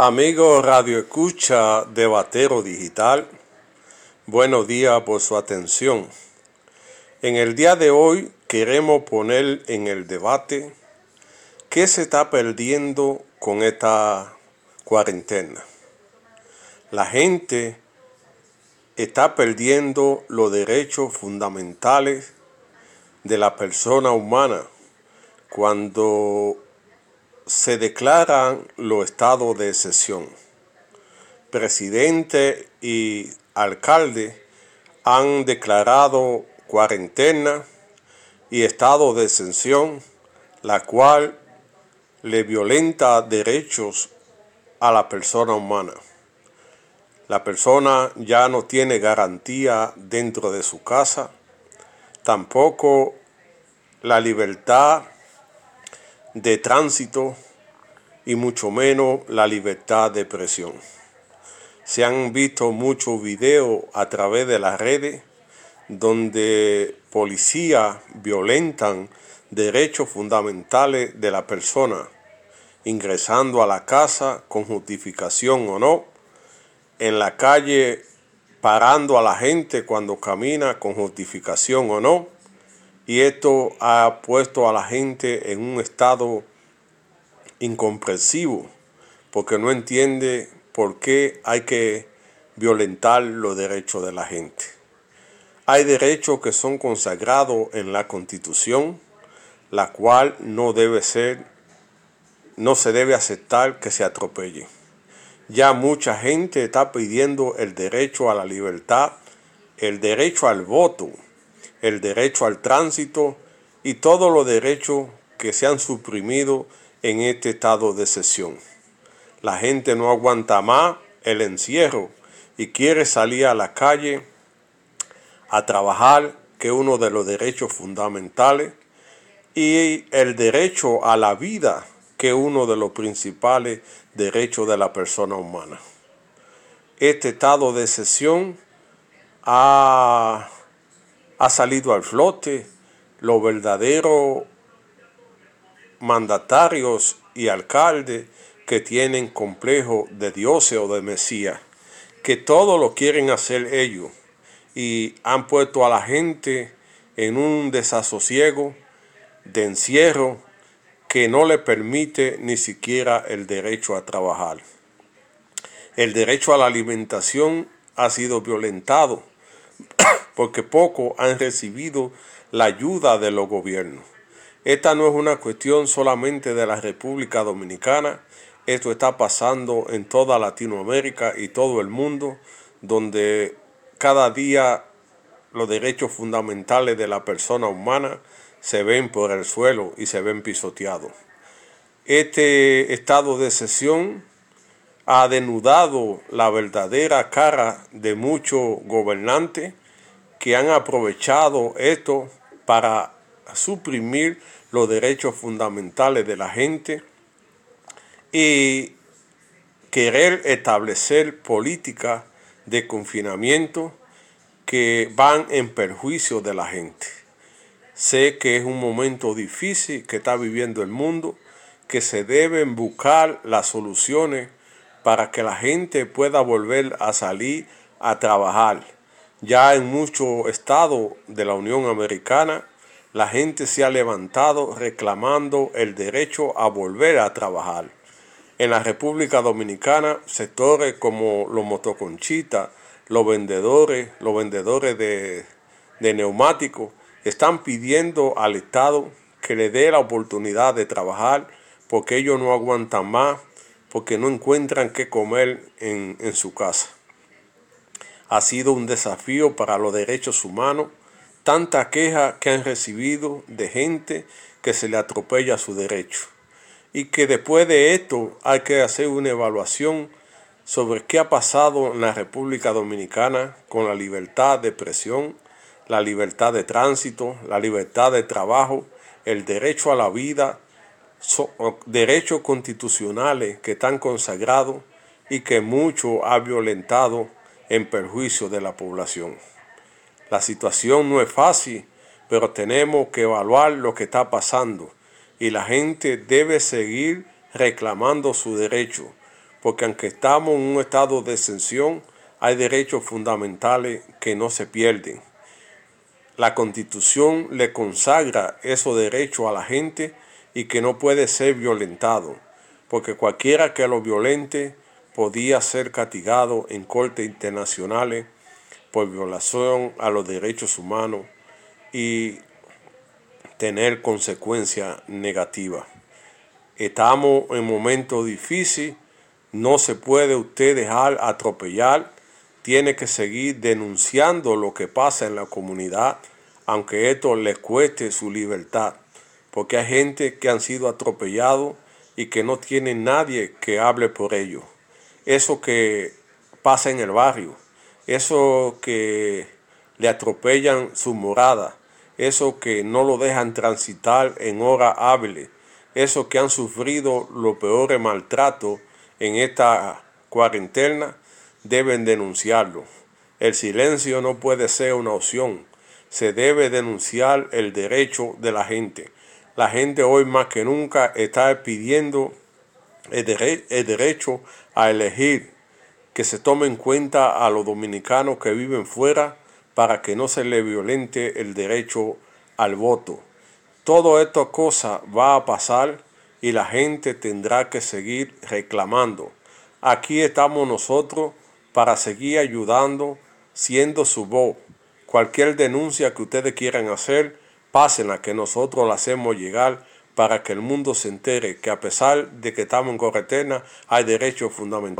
Amigo Radio Escucha de Batero Digital, buenos días por su atención. En el día de hoy queremos poner en el debate qué se está perdiendo con esta cuarentena. La gente está perdiendo los derechos fundamentales de la persona humana cuando se declaran los estados de excepción. Presidente y alcalde han declarado cuarentena y estado de excepción, la cual le violenta derechos a la persona humana. La persona ya no tiene garantía dentro de su casa, tampoco la libertad de tránsito y mucho menos la libertad de expresión. Se han visto muchos videos a través de las redes donde policías violentan derechos fundamentales de la persona, ingresando a la casa con justificación o no, en la calle parando a la gente cuando camina con justificación o no, y esto ha puesto a la gente en un estado incomprensivo porque no entiende por qué hay que violentar los derechos de la gente. Hay derechos que son consagrados en la Constitución, la cual no debe ser, no se debe aceptar que se atropelle. Ya mucha gente está pidiendo el derecho a la libertad, el derecho al voto, el derecho al tránsito y todos los derechos que se han suprimido en este estado de sesión. La gente no aguanta más el encierro y quiere salir a la calle a trabajar, que es uno de los derechos fundamentales, y el derecho a la vida, que es uno de los principales derechos de la persona humana. Este estado de sesión ha ha salido al flote los verdaderos mandatarios y alcaldes que tienen complejo de dioses o de Mesías, que todo lo quieren hacer ellos y han puesto a la gente en un desasosiego de encierro que no le permite ni siquiera el derecho a trabajar. El derecho a la alimentación ha sido violentado porque pocos han recibido la ayuda de los gobiernos. Esta no es una cuestión solamente de la República Dominicana, esto está pasando en toda Latinoamérica y todo el mundo, donde cada día los derechos fundamentales de la persona humana se ven por el suelo y se ven pisoteados. Este estado de excepción ha denudado la verdadera cara de muchos gobernantes que han aprovechado esto para suprimir los derechos fundamentales de la gente y querer establecer políticas de confinamiento que van en perjuicio de la gente. Sé que es un momento difícil que está viviendo el mundo, que se deben buscar las soluciones para que la gente pueda volver a salir a trabajar ya en muchos estados de la Unión Americana, la gente se ha levantado reclamando el derecho a volver a trabajar. En la República Dominicana, sectores como los motoconchitas, los vendedores, los vendedores de, de neumáticos, están pidiendo al Estado que le dé la oportunidad de trabajar porque ellos no aguantan más, porque no encuentran qué comer en, en su casa ha sido un desafío para los derechos humanos, tanta queja que han recibido de gente que se le atropella su derecho. Y que después de esto hay que hacer una evaluación sobre qué ha pasado en la República Dominicana con la libertad de expresión, la libertad de tránsito, la libertad de trabajo, el derecho a la vida, derechos constitucionales que están consagrados y que mucho ha violentado en perjuicio de la población. La situación no es fácil, pero tenemos que evaluar lo que está pasando y la gente debe seguir reclamando su derecho, porque aunque estamos en un estado de exención, hay derechos fundamentales que no se pierden. La constitución le consagra esos derechos a la gente y que no puede ser violentado, porque cualquiera que lo violente podía ser castigado en cortes internacionales por violación a los derechos humanos y tener consecuencias negativas. Estamos en momentos difíciles, no se puede usted dejar atropellar, tiene que seguir denunciando lo que pasa en la comunidad, aunque esto le cueste su libertad, porque hay gente que han sido atropellados y que no tiene nadie que hable por ellos. Eso que pasa en el barrio, eso que le atropellan su morada, eso que no lo dejan transitar en hora hábiles, esos que han sufrido los peores maltratos en esta cuarentena, deben denunciarlo. El silencio no puede ser una opción. Se debe denunciar el derecho de la gente. La gente hoy más que nunca está pidiendo el, derecho a elegir, que se tome en cuenta a los dominicanos que viven fuera para que no se le violente el derecho al voto. Todo esto cosa va a pasar y la gente tendrá que seguir reclamando. Aquí estamos nosotros para seguir ayudando, siendo su voz. Cualquier denuncia que ustedes quieran hacer, pásenla que nosotros la hacemos llegar para que el mundo se entere que a pesar de que estamos en cuarentena hay derechos fundamentales.